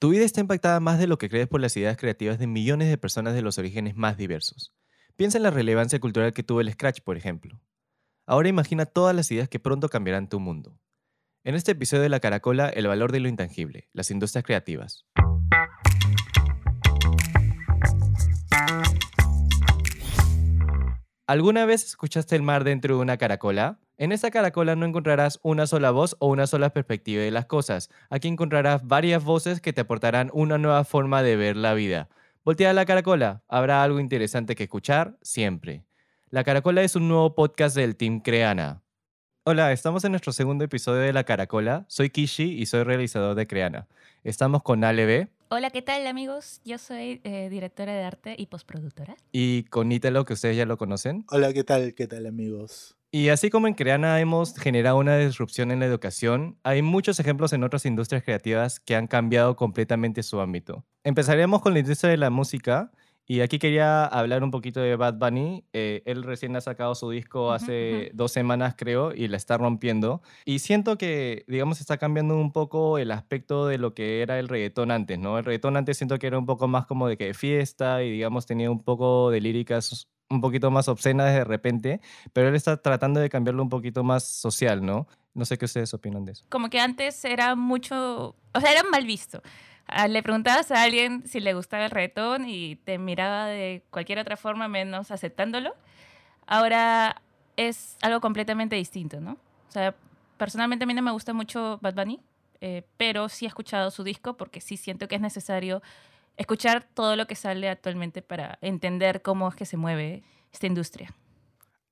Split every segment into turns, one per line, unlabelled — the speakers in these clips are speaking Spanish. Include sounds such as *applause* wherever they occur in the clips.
Tu vida está impactada más de lo que crees por las ideas creativas de millones de personas de los orígenes más diversos. Piensa en la relevancia cultural que tuvo el Scratch, por ejemplo. Ahora imagina todas las ideas que pronto cambiarán tu mundo. En este episodio de La Caracola, el valor de lo intangible, las industrias creativas. ¿Alguna vez escuchaste el mar dentro de una caracola? En esta caracola no encontrarás una sola voz o una sola perspectiva de las cosas. Aquí encontrarás varias voces que te aportarán una nueva forma de ver la vida. Voltea la caracola, habrá algo interesante que escuchar siempre. La Caracola es un nuevo podcast del Team Creana. Hola, estamos en nuestro segundo episodio de La Caracola. Soy Kishi y soy realizador de Creana. Estamos con Ale
Hola, ¿qué tal amigos? Yo soy eh, directora de arte y postproductora.
Y con Ítalo, que ustedes ya lo conocen.
Hola, ¿qué tal? ¿Qué tal amigos?
Y así como en Creana hemos generado una disrupción en la educación, hay muchos ejemplos en otras industrias creativas que han cambiado completamente su ámbito. Empezaremos con la industria de la música y aquí quería hablar un poquito de Bad Bunny. Eh, él recién ha sacado su disco hace dos semanas, creo, y la está rompiendo. Y siento que, digamos, está cambiando un poco el aspecto de lo que era el reggaetón antes, ¿no? El reggaetón antes siento que era un poco más como de que fiesta y, digamos, tenía un poco de líricas un poquito más obscenas de repente, pero él está tratando de cambiarlo un poquito más social, ¿no? No sé qué ustedes opinan de eso.
Como que antes era mucho, o sea, era mal visto. Ah, le preguntabas a alguien si le gustaba el reggaetón y te miraba de cualquier otra forma menos aceptándolo. Ahora es algo completamente distinto, ¿no? O sea, personalmente a mí no me gusta mucho Bad Bunny, eh, pero sí he escuchado su disco porque sí siento que es necesario escuchar todo lo que sale actualmente para entender cómo es que se mueve esta industria.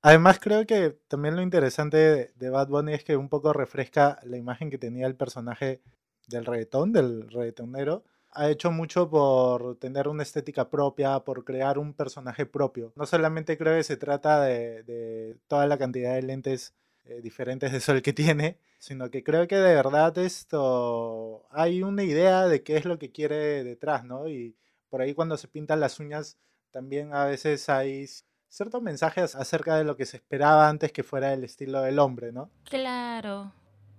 Además creo que también lo interesante de Bad Bunny es que un poco refresca la imagen que tenía el personaje del reggaetón, del reggaetonero, ha hecho mucho por tener una estética propia, por crear un personaje propio. No solamente creo que se trata de, toda la cantidad de lentes eh, diferentes de sol que tiene, sino que creo que de verdad esto hay una idea de qué es lo que quiere detrás, ¿no? Y por ahí cuando se pintan las uñas también a veces hay ciertos mensajes acerca de lo que se esperaba antes que fuera el estilo del hombre, ¿no?
Claro.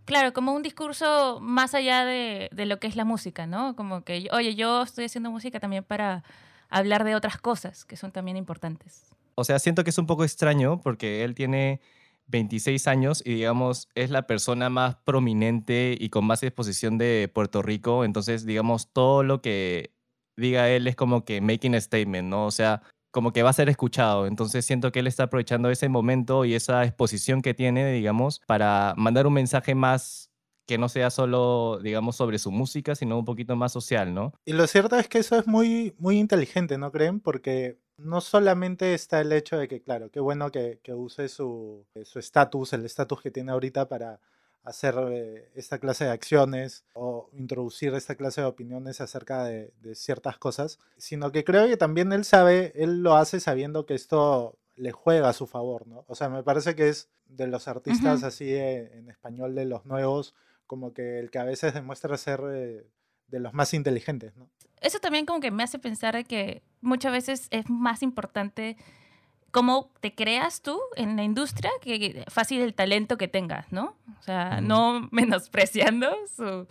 Claro, como un discurso más allá de, lo que es la música, ¿no? Como que, oye, yo estoy haciendo música también para hablar de otras cosas que son también importantes.
O sea, siento que es un poco extraño porque él tiene 26 años y digamos es la persona más prominente y con más exposición de Puerto Rico, entonces digamos todo lo que diga él es como que making a statement, ¿no? O sea, como que va a ser escuchado. Entonces siento que él está aprovechando ese momento y esa exposición que tiene, digamos, para mandar un mensaje más que no sea solo, digamos, sobre su música, sino un poquito más social, ¿no?
Y lo cierto es que eso es muy, muy inteligente, ¿no creen? Porque no solamente está el hecho de que, claro, qué bueno que, que use su estatus, el estatus que tiene ahorita para hacer eh, esta clase de acciones o introducir esta clase de opiniones acerca de, ciertas cosas, sino que creo que también él sabe, él lo hace sabiendo que esto le juega a su favor, ¿no? O sea, me parece que es de los artistas así eh, en español de los nuevos, como que el que a veces demuestra ser eh, de los más inteligentes, ¿no?
Eso también como que me hace pensar que muchas veces es más importante cómo te creas tú en la industria, que fácil el talento que tengas, ¿no? O sea, no *laughs* menospreciando su,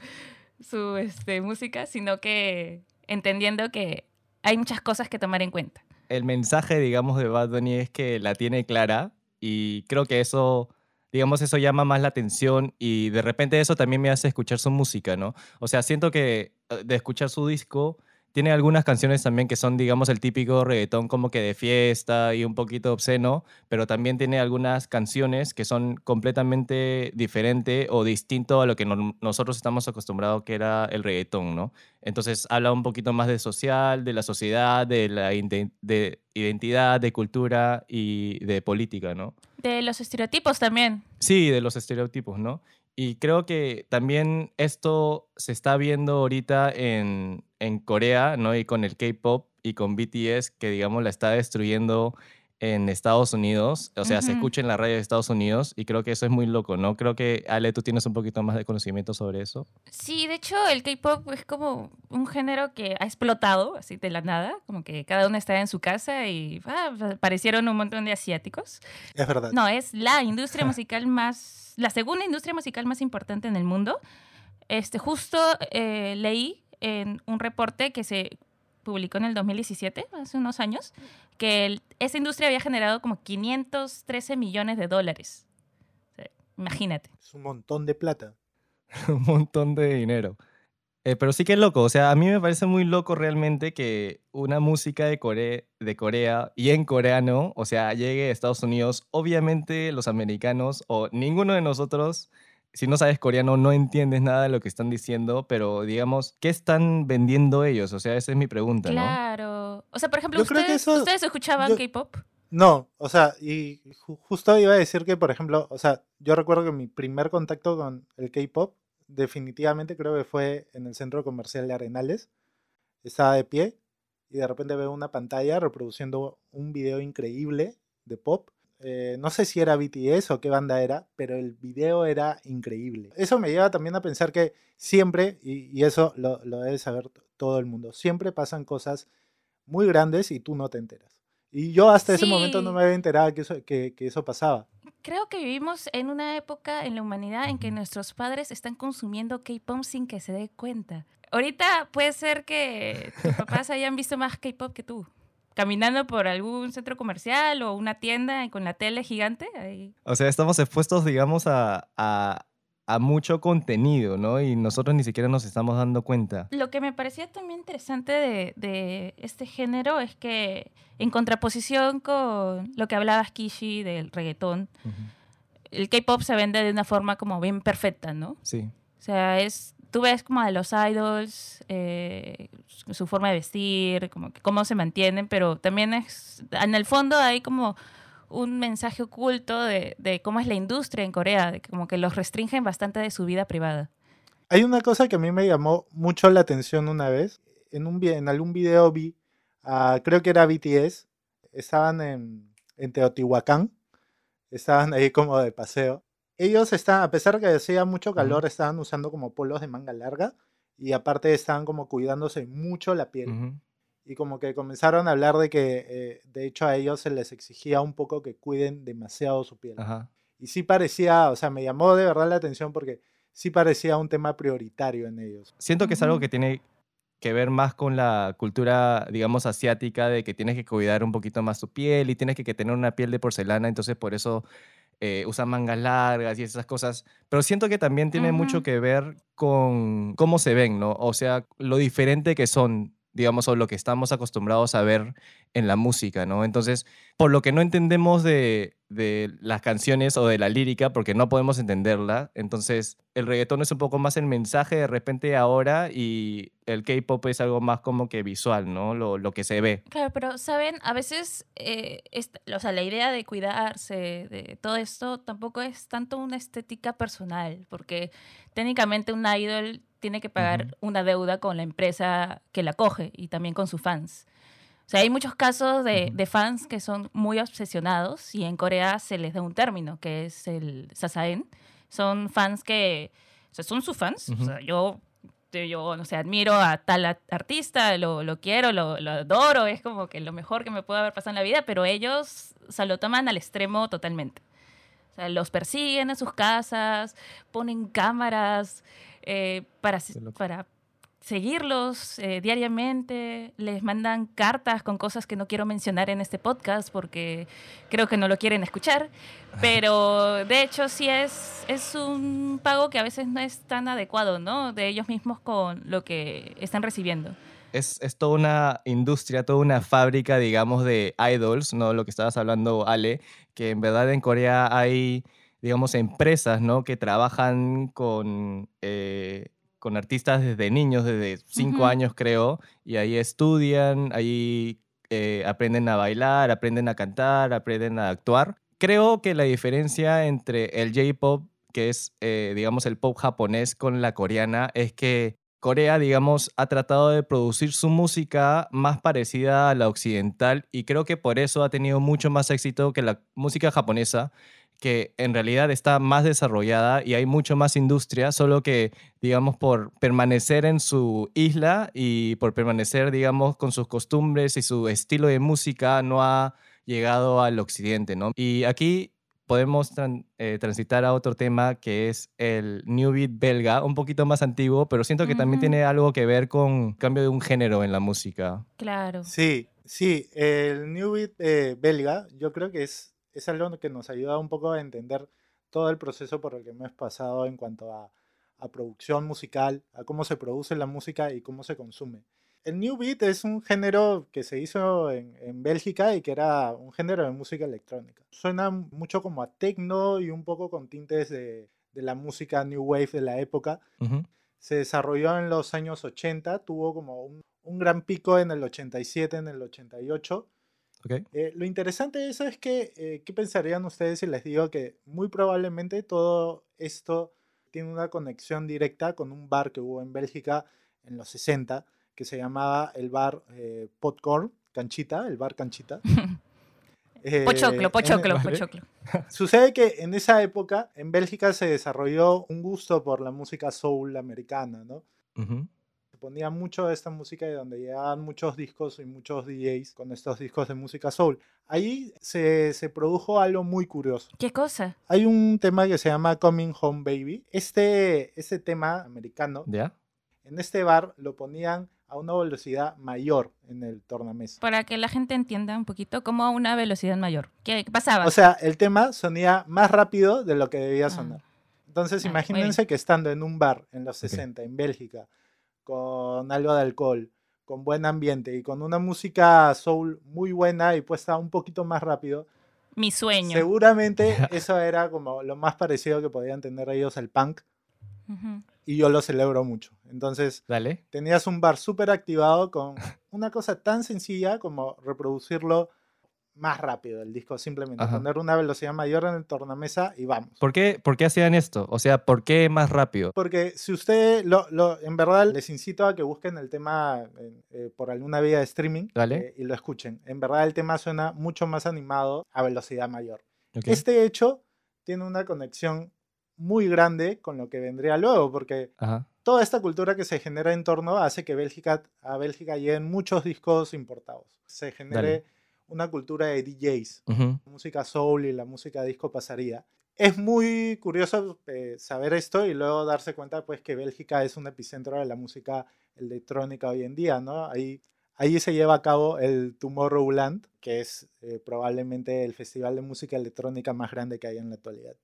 su este, música, sino que entendiendo que hay muchas cosas que tomar en cuenta.
El mensaje, digamos, de Bad Bunny es que la tiene clara y creo que eso, digamos, eso llama más la atención y de repente eso también me hace escuchar su música, ¿no? O sea, siento que eh, de escuchar su disco tiene algunas canciones también que son, digamos, el típico reggaetón como que de fiesta y un poquito obsceno, pero también tiene algunas canciones que son completamente diferente o distinto a lo que nosotros estamos acostumbrados que era el reggaetón, ¿no? Entonces habla un poquito más de social, de la sociedad, de la de identidad, de cultura y de política, ¿no?
De los estereotipos también.
Sí, de los estereotipos, ¿no? Y creo que también esto se está viendo ahorita en, en Corea, ¿no? Y con el K-pop y con BTS, que digamos la está destruyendo en Estados Unidos, o sea, se escucha en la radio de Estados Unidos y creo que eso es muy loco, ¿no? Creo que Ale, tú tienes un poquito más de conocimiento sobre eso.
Sí, de hecho el K-pop es como un género que ha explotado así de la nada, como que cada uno está en su casa y ah, aparecieron un montón de asiáticos.
Es verdad.
No, es la industria *laughs* musical más, la segunda industria musical más importante en el mundo. Este, justo eh, leí en un reporte que se publicó en el 2017, hace unos años, que el- esa industria había generado como 513 millones de dólares. O sea, imagínate.
Es un montón de plata. *laughs*
un montón de dinero. Eh, pero sí que es loco, o sea, a mí me parece muy loco realmente que una música de Corea, de Corea y en coreano, o sea, llegue a Estados Unidos. Obviamente los americanos o ninguno de nosotros, si no sabes coreano, no entiendes nada de lo que están diciendo, pero digamos, ¿qué están vendiendo ellos? O sea, esa es mi pregunta, ¿no?
Claro. O sea, por ejemplo, ¿ustedes,
eso-
¿ustedes escuchaban
yo-
K-pop?
No, o sea, y ju- justo iba a decir que, por ejemplo, o sea, yo recuerdo que mi primer contacto con el K-pop, definitivamente creo que fue en el centro comercial de Arenales. Estaba de pie y de repente veo una pantalla reproduciendo un video increíble de pop. Eh, no sé si era BTS o qué banda era, pero el video era increíble. Eso me lleva también a pensar que siempre, y, y eso lo, lo debe saber todo el mundo, siempre pasan cosas muy grandes y tú no te enteras. Y yo hasta ese momento no me había enterado que eso, que, que eso pasaba.
Creo que vivimos en una época en la humanidad en que nuestros padres están consumiendo K-pop sin que se dé cuenta. Ahorita puede ser que tus papás hayan visto más K-pop que tú. Caminando por algún centro comercial o una tienda con la tele gigante. Ahí.
O sea, estamos expuestos, digamos, a, a, a mucho contenido, ¿no? Y nosotros ni siquiera nos estamos dando cuenta.
Lo que me parecía también interesante de, de este género es que, en contraposición con lo que hablabas, Kishi, del reggaetón, el K-pop se vende de una forma como bien perfecta, ¿no?
Sí.
O sea, es, tú ves como a los idols, eh, su- forma de vestir, cómo se mantienen, pero también es, en el fondo hay como un mensaje oculto de, cómo es la industria en Corea, como que los restringen bastante de su vida privada.
Hay una cosa que a mí me llamó mucho la atención una vez. En, un, algún video vi, a- creo que era BTS, estaban en, en Teotihuacán, estaban ahí como de paseo. Ellos estaban, a pesar de que hacía mucho calor, estaban usando como polos de manga larga y aparte estaban como cuidándose mucho la piel. Y como que comenzaron a hablar de que, eh, de hecho, a ellos se les exigía un poco que cuiden demasiado su piel.
Ajá.
Y sí parecía, o sea, me llamó de verdad la atención porque sí parecía un tema prioritario en ellos.
Siento que es algo que tiene que ver más con la cultura, digamos, asiática, de que tienes que cuidar un poquito más tu piel y tienes que, que tener una piel de porcelana, entonces por eso eh, usan mangas largas y esas cosas. Pero siento que también tiene mucho que ver con cómo se ven, ¿no? O sea, lo diferente que son, digamos, o lo que estamos acostumbrados a ver en la música, ¿no? Entonces, por lo que no entendemos de, de las canciones o de la lírica, porque no podemos entenderla, entonces el reggaetón es un poco más el mensaje de repente ahora y el K-pop es algo más como que visual, ¿no? Lo, lo que se ve.
Claro, pero saben, a veces, eh, o sea, la idea de cuidarse, de todo esto, tampoco es tanto una estética personal, porque técnicamente un idol tiene que pagar
Ujú.
una deuda con la empresa que la coge y también con sus fans. O sea, hay muchos casos de, de fans que son muy obsesionados y en Corea se les da un término que es el sasaen. Son fans que, o sea, son sus fans. O sea, yo, yo, no sé, admiro a tal artista, lo, lo quiero, lo, lo adoro, es como que lo mejor que me puede haber pasado en la vida, pero ellos, o sea, lo toman al extremo totalmente. O sea, los persiguen a sus casas, ponen cámaras eh, para, para seguirlos eh, diariamente, les mandan cartas con cosas que no quiero mencionar en este podcast porque creo que no lo quieren escuchar, pero de hecho sí es, es un pago que a veces no es tan adecuado, ¿no? De ellos mismos con lo que están recibiendo.
Es, es toda una industria, toda una fábrica, digamos, de idols, ¿no? Lo que estabas hablando, Ale, que en verdad en Corea hay, digamos, empresas, ¿no? Que trabajan con, eh, con artistas desde niños, desde cinco
Ujú.
años, creo, y ahí estudian, ahí eh, aprenden a bailar, aprenden a cantar, aprenden a actuar. Creo que la diferencia entre el J-pop, que es, eh, digamos, el pop japonés, con la coreana, es que Corea, digamos, ha tratado de producir su música más parecida a la occidental y creo que por eso ha tenido mucho más éxito que la música japonesa, que en realidad está más desarrollada y hay mucho más industria, solo que, digamos, por permanecer en su isla y por permanecer, digamos, con sus costumbres y su estilo de música, no ha llegado al occidente, ¿no? Y aquí podemos tran- eh, transitar a otro tema que es el New Beat belga, un poquito más antiguo, pero siento que también tiene algo que ver con cambio de un género en la música.
Claro.
Sí, sí, el New Beat eh, belga, yo creo que es, es algo que nos ayuda un poco a entender todo el proceso por el que hemos pasado en cuanto a, a producción musical, a cómo se produce la música y cómo se consume. El New Beat es un género que se hizo en, en Bélgica y que era un género de música electrónica. Suena mucho como a techno y un poco con tintes de, de la música New Wave de la época se desarrolló en los años 80, tuvo como un, un gran pico en el 87, en el 88.
Ok.
Eh, lo interesante de eso es que, eh, ¿qué pensarían ustedes si les digo que muy probablemente todo esto tiene una conexión directa con un bar que hubo en Bélgica en los 60, que se llamaba el bar eh, Popcorn, Canchita, el bar Canchita. *laughs* Eh,
Pochoclo,
en- *laughs*
pochoclo, pochoclo.
Sucede que en esa época en Bélgica se desarrolló un gusto por la música soul americana, ¿no?
Ujú.
Se ponía mucho de esta música y donde llegaban muchos discos y muchos DJs con estos discos de música soul. Ahí se, se produjo algo muy curioso.
¿Qué cosa?
Hay un tema que se llama Coming Home Baby. Este, este tema americano,
¿Ya?
en este bar lo ponían a una velocidad mayor en el tornamesa.
Para que la gente entienda un poquito, como a una velocidad mayor. ¿Qué pasaba?
O sea, el tema sonía más rápido de lo que debía
Ah.
sonar. Entonces,
Ah, muy bien.
imagínense que estando en un bar en los
Ok.
60, en Bélgica, con algo de alcohol, con buen ambiente y con una música soul muy buena y puesta un poquito más rápido,
Mi sueño.
seguramente *laughs* eso era como lo más parecido que podían tener ellos al punk y yo lo celebro mucho. Entonces,
Dale.
tenías un bar súper activado con una cosa tan sencilla como reproducirlo más rápido el disco, simplemente
Ajá.
poner una velocidad mayor en el tornamesa y vamos.
¿Por qué, ¿Por qué hacían esto? O sea, ¿por qué más rápido?
Porque si usted, lo, lo- en verdad, les incito a que busquen el tema eh, por alguna vía de streaming eh, y lo escuchen. En verdad, el tema suena mucho más animado a velocidad mayor.
Ok.
Este hecho tiene una conexión muy grande con lo que vendría luego, porque
Ajá.
toda esta cultura que se genera en torno hace que Bélgica, a Bélgica lleguen muchos discos importados. Se genere
Dale.
Una cultura de DJs
Ujú.
la música soul y la música disco pasaría. Es muy curioso eh, saber esto y luego darse cuenta pues que Bélgica es un epicentro de la música electrónica hoy en día, ¿no? Ahí, ahí se lleva a cabo el Tomorrowland, que es eh, probablemente el festival de música electrónica más grande que hay en la actualidad.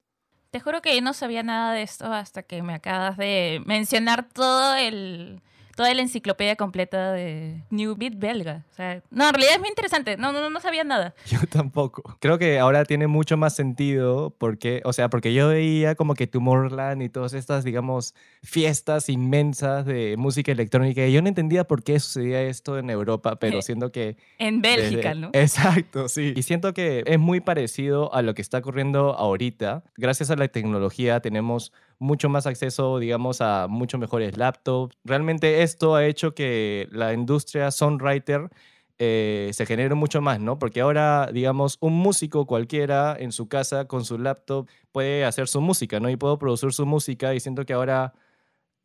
Te juro que yo no sabía nada de esto hasta que me acabas de mencionar todo el, toda la enciclopedia completa de New Beat belga. O sea, no, en realidad es muy interesante. No, no, no sabía nada. *laughs*
Yo tampoco. Creo que ahora tiene mucho más sentido porque, o sea, porque yo veía como que Tomorrowland y todas estas, digamos, fiestas inmensas de música electrónica y yo no entendía por qué sucedía esto en Europa, pero *laughs* siento que...
En Bélgica,
desde-
¿no? *laughs*
Exacto, sí. Y siento que es muy parecido a lo que está ocurriendo ahorita. Gracias a la tecnología tenemos mucho más acceso, digamos, a mucho mejores laptops. Realmente esto ha hecho que la industria songwriter eh, se genere mucho más, ¿no? Porque ahora, digamos, un músico cualquiera en su casa con su laptop puede hacer su música, ¿no? Y puedo producir su música y siento que ahora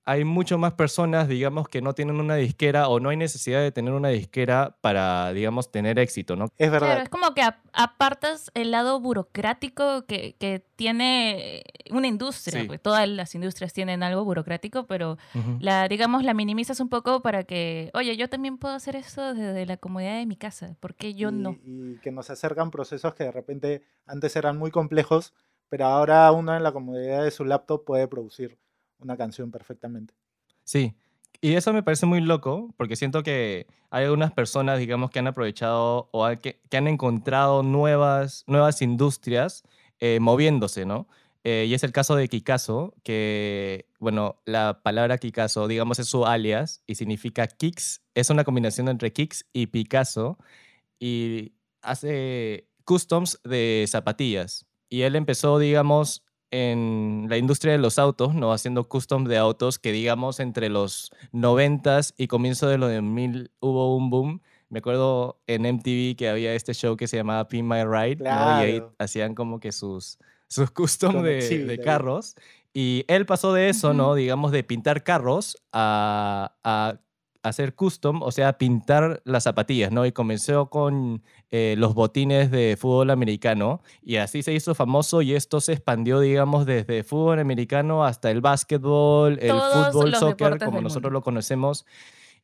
hay mucho más personas, digamos, que no tienen una disquera o no hay necesidad de tener una disquera para, digamos, tener éxito, ¿no?
Es verdad.
Claro, es como que ap- apartas el lado burocrático que, que tiene una industria.
Sí.
Pues todas las industrias tienen algo burocrático, pero la, digamos, la minimizas un poco para que, oye, yo también puedo hacer eso desde la comodidad de mi casa. ¿Por qué yo
y,
no?
y que nos acercan procesos que de repente antes eran muy complejos, pero ahora uno en la comodidad de su laptop puede producir una canción perfectamente.
Sí, y eso me parece muy loco porque siento que hay algunas personas, digamos, que han aprovechado o que, que han encontrado nuevas, nuevas industrias eh, moviéndose, ¿no? Eh, y es el caso de Kikazo, que, bueno, la palabra Kikazo, digamos, es su alias y significa kicks, es una combinación entre kicks y Picasso y hace customs de zapatillas. Y él empezó, digamos, en la industria de los autos, ¿no? Haciendo custom de autos que, digamos, entre los 90s y comienzo de los 2000 hubo un boom. Me acuerdo en MTV que había este show que se llamaba Pin My Ride, ¿no? Y ahí
Claro.
hacían como que sus, sus custom de,
Exhibit
de carros. Y él pasó de eso, ¿no?
Ujú.
Digamos, de pintar carros a, a hacer custom, o sea, pintar las zapatillas, ¿no? Y comenzó con eh, los botines de fútbol americano y así se hizo famoso y esto se expandió, digamos, desde fútbol americano hasta el básquetbol, el
Todos
fútbol, soccer, como nosotros lo conocemos.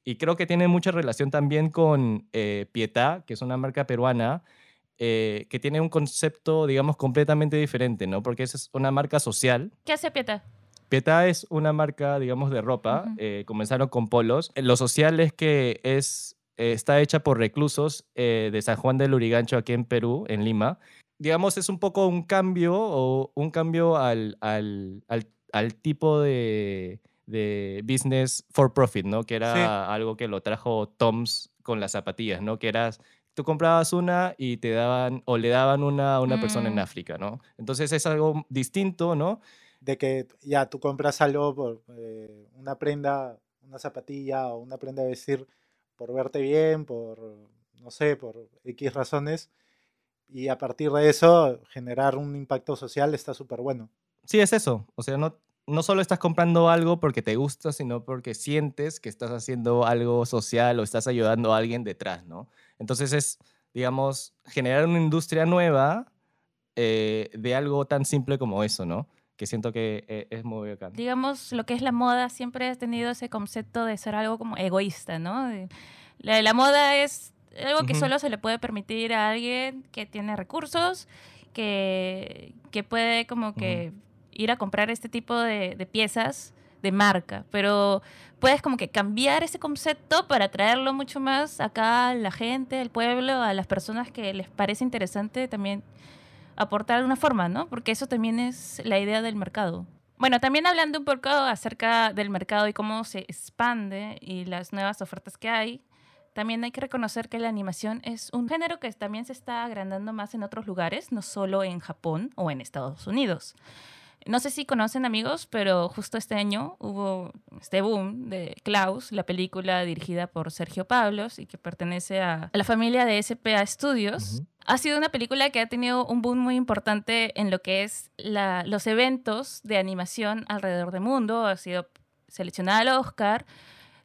Y creo que tiene mucha relación también con eh, Pietà, que es una marca peruana, eh, que tiene un concepto, digamos, completamente diferente, ¿no? Porque esa es una marca social.
¿Qué hace Pieta?
Pietà es una marca, digamos, de ropa.
Ujú.
eh, comenzaron con polos. Lo social es que es, eh, está hecha por reclusos eh, de San Juan del Lurigancho, aquí en Perú, en Lima. Digamos, es un poco un cambio o un cambio al, al, al- al tipo de, de business for profit, ¿no? Que era
Sí.
algo que lo trajo Toms con las zapatillas, ¿no? Que eras, tú comprabas una y te daban, o le daban una a una persona en
Mm.
África, ¿no? Entonces es algo distinto, ¿no?
De que ya tú compras algo por eh, una prenda, una zapatilla o una prenda de vestir por verte bien, por, no sé, por X razones. Y a partir de eso, generar un impacto social está súper bueno.
Sí, es eso. O sea, no, no solo estás comprando algo porque te gusta, sino porque sientes que estás haciendo algo social o estás ayudando a alguien detrás, ¿no? Entonces es, digamos, generar una industria nueva eh, de algo tan simple como eso, ¿no? Que siento que eh, es muy bacán.
digamos, lo que es la moda siempre ha tenido ese concepto de ser algo como egoísta, ¿no? La, la moda es algo que
Ujú.
solo se le puede permitir a alguien que tiene recursos, que, que puede como que ir a comprar este tipo de, de piezas de marca, pero puedes como que cambiar ese concepto para traerlo mucho más acá a la gente, al pueblo, a las personas que les parece interesante también aportar de una forma, ¿no? Porque eso también es la idea del mercado. Bueno, también hablando un poco acerca del mercado y cómo se expande y las nuevas ofertas que hay, también hay que reconocer que la animación es un género que también se está agrandando más en otros lugares, no solo en Japón o en Estados Unidos. No sé si conocen amigos, pero justo este año hubo este boom de Klaus, la película dirigida por Sergio Pablos y que pertenece a, la familia de SPA Studios.
Ujú.
Ha sido una película que ha tenido un boom muy importante en lo que es la- los eventos de animación alrededor del mundo. Ha sido seleccionada al Oscar.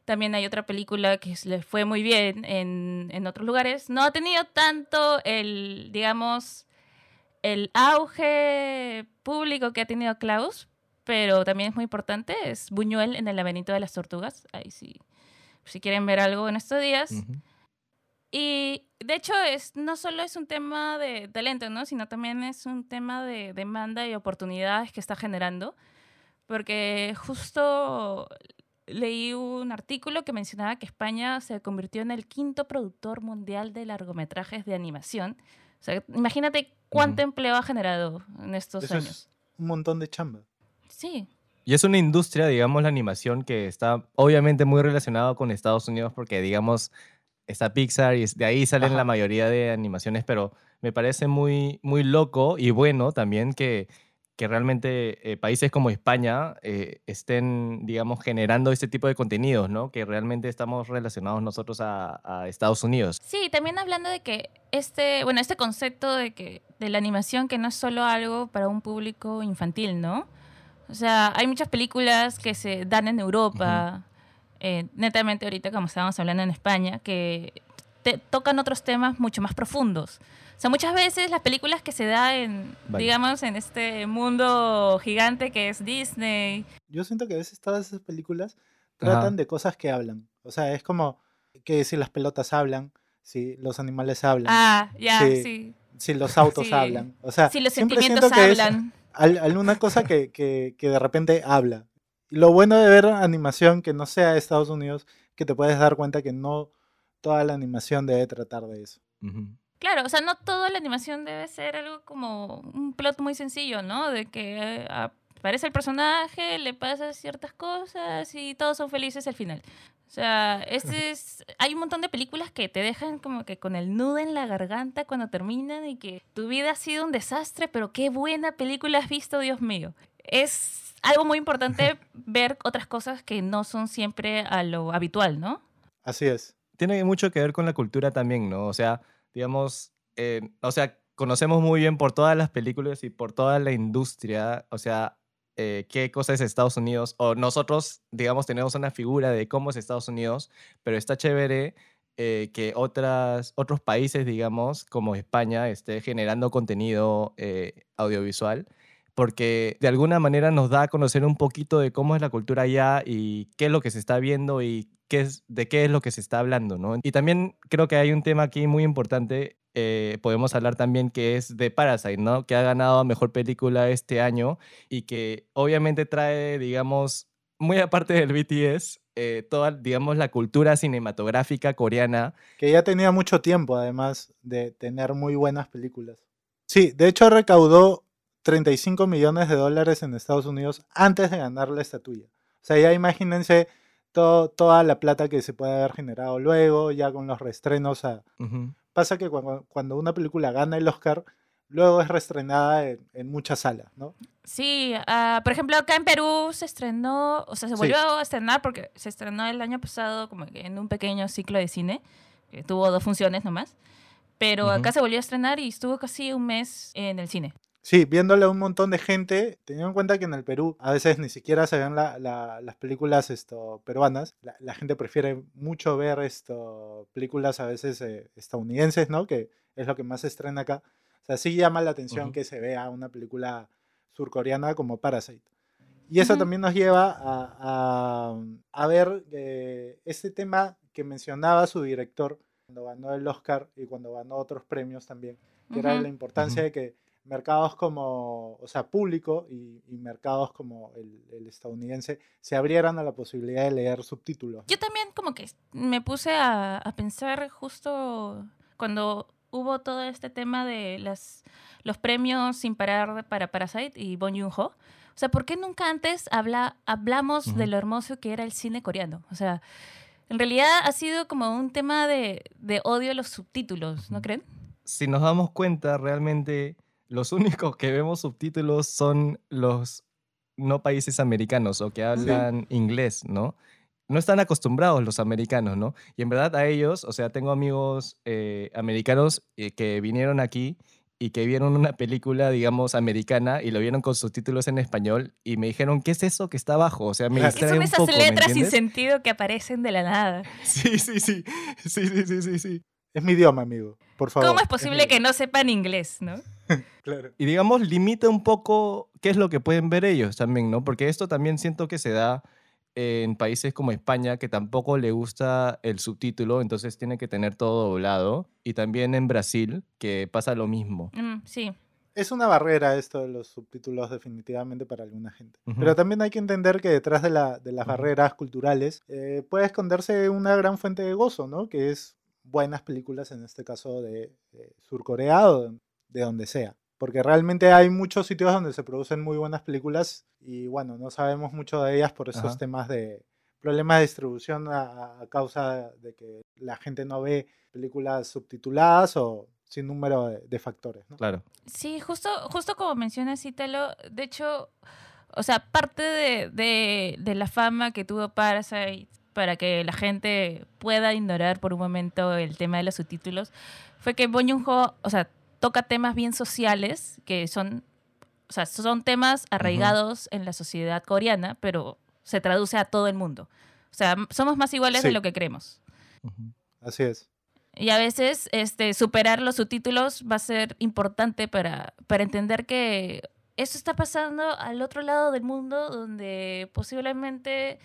También hay otra película que le fue muy bien en, otros lugares. No ha tenido tanto el, digamos, el auge público que ha tenido Klaus, pero también es muy importante. Es Buñuel en el laberinto de las tortugas. Ahí sí, si quieren ver algo en estos días.
Ujú.
Y de hecho, es, no solo es un tema de talento, ¿no? sino también es un tema de demanda y oportunidades que está generando. Porque justo leí un artículo que mencionaba que España se convirtió en el quinto productor mundial de largometrajes de animación. O sea, imagínate cuánto
Ujú.
empleo ha generado en estos
Eso
años.
es un montón de chamba.
Sí,
Y es una industria, digamos, la animación que está obviamente muy relacionada con Estados Unidos porque, digamos, está Pixar y de ahí salen
Ajá.
la mayoría de animaciones, pero me parece muy, muy loco y bueno también que, que realmente eh, países como España eh, estén, digamos, generando este tipo de contenidos, ¿no? Que realmente estamos relacionados nosotros a, a Estados Unidos.
Sí, también hablando de que este, bueno, este concepto de que de la animación que no es solo algo para un público infantil, ¿no? O sea, hay muchas películas que se dan en Europa, eh, netamente ahorita como estábamos hablando en España, que te- tocan otros temas mucho más profundos. O sea, muchas veces las películas que se dan en,
Vale.
digamos, en este mundo gigante que es Disney,
Yo siento que a veces todas esas películas
Ajá.
tratan de cosas que hablan. O sea, es como que si las pelotas hablan, si los animales hablan,
ah, ya,
Sí.
sí,
si los autos
sí.
hablan. O sea,
si los
siempre
sentimientos
siento que es
hablan.
al- alguna cosa que, que, que de repente habla. Y lo bueno de ver animación que no sea de Estados Unidos, que te puedes dar cuenta que no toda la animación debe tratar de eso.
Ujú.
Claro, o sea, no toda la animación debe ser algo como un plot muy sencillo, ¿no? De que eh, aparece el personaje, le pasa ciertas cosas y todos son felices al final. O sea, este *laughs* es, hay un montón de películas que te dejan como que con el nudo en la garganta cuando terminan y que tu vida ha sido un desastre, pero qué buena película has visto, Dios mío. Es algo muy importante ver otras cosas que no son siempre a lo habitual, ¿no?
Así es.
tiene mucho que ver con la cultura también, ¿no? O sea, digamos, eh, o sea, conocemos muy bien por todas las películas y por toda la industria, o sea, eh, qué cosa es Estados Unidos, o nosotros, digamos, tenemos una figura de cómo es Estados Unidos, pero está chévere eh, que otras, otros países, digamos, como España, esté generando contenido eh, audiovisual, porque de alguna manera nos da a conocer un poquito de cómo es la cultura allá y qué es lo que se está viendo y qué es, de qué es lo que se está hablando, ¿no? Y también creo que hay un tema aquí muy importante, eh, podemos hablar también que es de Parasite, ¿no? Que ha ganado Mejor Película este año y que obviamente trae, digamos, muy aparte del BTS, eh, toda, digamos, la cultura cinematográfica coreana.
Que ya tenía mucho tiempo, además de tener muy buenas películas. Sí, de hecho recaudó 35 millones de dólares en Estados Unidos antes de ganar la estatuilla. O sea, ya imagínense toda la plata que se puede haber generado luego, ya con los reestrenos. Pasa que cuando, una película gana el Oscar, luego es reestrenada en, muchas salas, ¿no?
Sí, ah, por ejemplo, acá en Perú se estrenó, o sea, se volvió a estrenar porque se estrenó el año pasado como en un pequeño ciclo de cine, que tuvo dos funciones nomás, pero acá se volvió a estrenar y estuvo casi un mes en el cine.
Sí, viéndole a un montón de gente, teniendo en cuenta que en el Perú a veces ni siquiera se ven las películas esto, peruanas, la, gente prefiere mucho ver esto, películas a veces eh, estadounidenses, ¿no? Que es lo que más se estrena acá. O sea, sí llama la atención que se vea una película surcoreana como Parasite. Y eso también nos lleva a, a, ver eh, este tema que mencionaba su director cuando ganó el Oscar y cuando ganó otros premios también, que era la importancia de que mercados como, o sea, público y, mercados como el, estadounidense se abrieran a la posibilidad de leer subtítulos.
Yo también como que me puse a, pensar justo cuando hubo todo este tema de las, los premios sin parar para Parasite y Bon Joon-ho. O sea, ¿por qué nunca antes habla, hablamos de lo hermoso que era el cine coreano? O sea, en realidad ha sido como un tema de, de odio a los subtítulos, ¿no creen?
Si nos damos cuenta, realmente los únicos que vemos subtítulos son los no países americanos o que hablan inglés, ¿no? No están acostumbrados los americanos, ¿no? Y en verdad a ellos, o sea, tengo amigos eh, americanos eh, que vinieron aquí y que vieron una película, digamos, americana y lo vieron con subtítulos en español y me dijeron, ¿qué es eso que está abajo? O sea, me distrae
Son
esas
letras sin sentido que aparecen de la nada. *laughs*
Sí, sí, sí. Sí, sí, sí, sí, sí.
Es mi idioma, amigo. Por favor.
¿Cómo es posible que no sepan inglés, no? *laughs*
claro. Y digamos, limita un poco qué es lo que pueden ver ellos también, ¿no? Porque esto también siento que se da en países como España, que tampoco le gusta el subtítulo, entonces tiene que tener todo doblado. Y también en Brasil, que pasa lo mismo.
Mm, sí.
Es una barrera esto de los subtítulos definitivamente para alguna gente. Pero también hay que entender que detrás de, la, de las barreras culturales eh, puede esconderse una gran fuente de gozo, ¿no? Que es buenas películas, en este caso de, Surcorea o de donde sea. Porque realmente hay muchos sitios donde se producen muy buenas películas y bueno, no sabemos mucho de ellas por esos temas de problemas de distribución a, causa de que la gente no ve películas subtituladas o sin número de, factores.
Claro.
Sí, justo, justo como mencionas, Italo, de hecho, o sea, parte de, de, de la fama que tuvo Parasite para que la gente pueda ignorar por un momento el tema de los subtítulos, fue que Bong Joon-ho, o sea, toca temas bien sociales, que son, o sea, son temas arraigados en la sociedad coreana, pero se traduce a todo el mundo. O sea, somos más iguales de lo que creemos.
Así es.
Y a veces este, superar los subtítulos va a ser importante para, para entender que eso está pasando al otro lado del mundo, donde posiblemente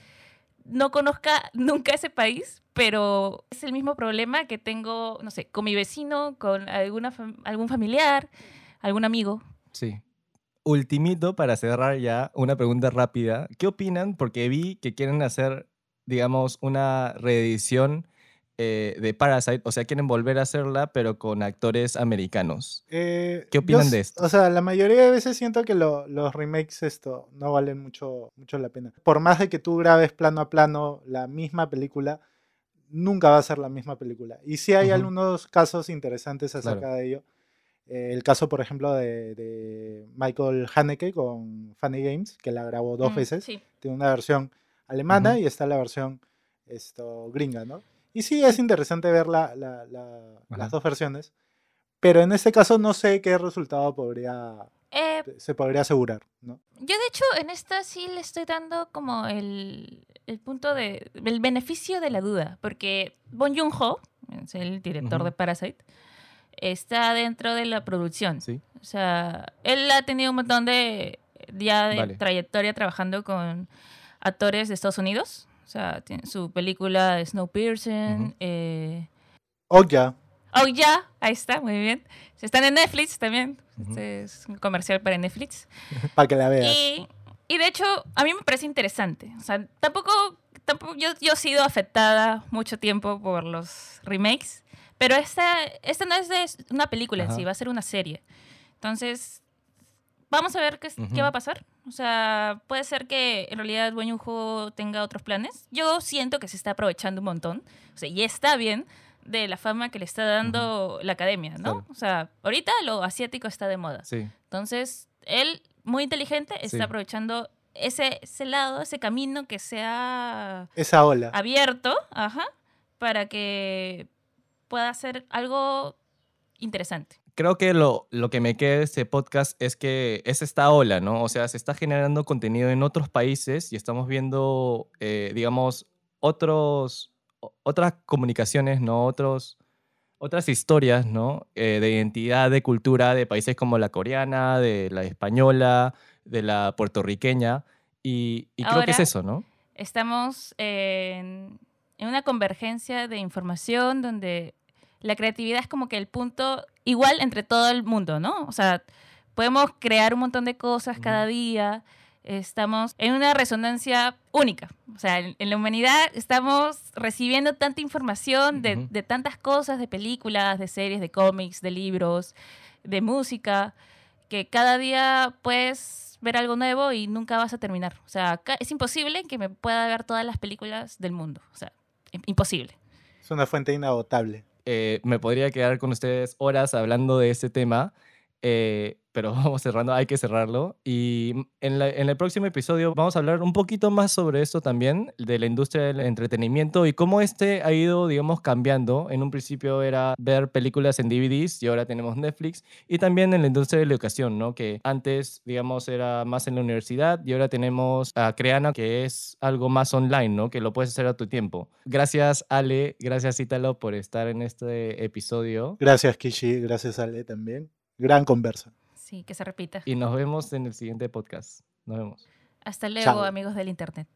no conozca nunca ese país, pero es el mismo problema que tengo, no sé, con mi vecino, con alguna algún familiar, algún amigo.
Sí. Ultimito, para cerrar ya, una pregunta rápida. ¿Qué opinan? Porque vi que quieren hacer, digamos, una reedición eh, de Parasite, o sea, quieren volver a hacerla, pero con actores americanos.
Eh,
¿Qué opinan de esto?
O sea, la mayoría de veces siento que los remakes esto no valen mucho, mucho la pena. Por más de que tú grabes plano a plano la misma película, nunca va a ser la misma película. Y sí hay algunos casos interesantes acerca de ello. Eh, el caso, por ejemplo, de, Michael Haneke con Funny Games, que la grabó dos mm, veces. Tiene una versión alemana y está la versión esto, gringa, ¿no? Y sí, es interesante ver las dos versiones, pero en este caso no sé qué resultado podría...
Eh,
se podría asegurar, ¿no?
Yo de hecho en esta sí le estoy dando como el, el punto de el beneficio de la duda, porque Bon Joon-ho, es el director
Ujú.
de Parasite, está dentro de la producción.
Sí.
O sea, él ha tenido un montón de ya de
Vale.
trayectoria trabajando con actores de Estados Unidos. O sea, tiene su película Snowpiercer,
Ujú.
eh,
O ya,
Oh, ya, ahí está, muy bien. Están en Netflix también.
Ujú.
Este es un comercial para Netflix. *laughs*
para que la veas.
Y, y de hecho, a mí me parece interesante. O sea, tampoco, tampoco yo, yo he sido afectada mucho tiempo por los remakes, pero esta, esta no es de una película en sí, va a ser una serie. Entonces, vamos a ver qué,
Ujú.
qué va a pasar. O sea, puede ser que en realidad Joon-ho tenga otros planes. Yo siento que se está aprovechando un montón. O sea, y está bien de la fama que le está dando la academia, ¿no?
Claro.
O sea, ahorita lo asiático está de moda.
Sí.
Entonces, él, muy inteligente, está
Sí.
aprovechando ese, ese lado, ese camino que se ha
Esa ola.
abierto, ajá, para que pueda hacer algo interesante.
Creo que lo, lo que me queda de este podcast es que es esta ola, ¿no? O sea, se está generando contenido en otros países y estamos viendo, eh, digamos, otros, otras comunicaciones, ¿no? Otros, otras historias, ¿no? Eh, de identidad, de cultura de países como la coreana, de la española, de la puertorriqueña. Y, y creo que es eso, ¿no?
Estamos en, en una convergencia de información donde la creatividad es como que el punto igual entre todo el mundo, ¿no? O sea, podemos crear un montón de cosas cada día. Estamos en una resonancia única. O sea, en, en la humanidad estamos recibiendo tanta información de, de tantas cosas, de películas, de series, de cómics, de libros, de música, que cada día puedes ver algo nuevo y nunca vas a terminar. O sea, ca- es imposible que me pueda ver todas las películas del mundo. O sea, im- imposible.
Es una fuente inagotable.
Eh, me podría quedar con ustedes horas hablando de este tema, eh, pero *laughs* vamos cerrando, hay que cerrarlo. Y en, la- en el próximo episodio vamos a hablar un poquito más sobre esto también, de la industria del entretenimiento y cómo este ha ido, digamos, cambiando. En un principio era ver películas en DVDs y ahora tenemos Netflix. Y también en la industria de la educación, ¿no? Que antes, digamos, era más en la universidad y ahora tenemos a Creana, que es algo más online, ¿no? Que lo puedes hacer a tu tiempo. Gracias, Ale. Gracias, Ítalo, por estar en este episodio.
Gracias, Kishi. Gracias, Ale, también. Gran conversa.
Sí, que se repita.
Y nos vemos en el siguiente podcast. Nos vemos.
Hasta luego,
Chao.
amigos del Internet.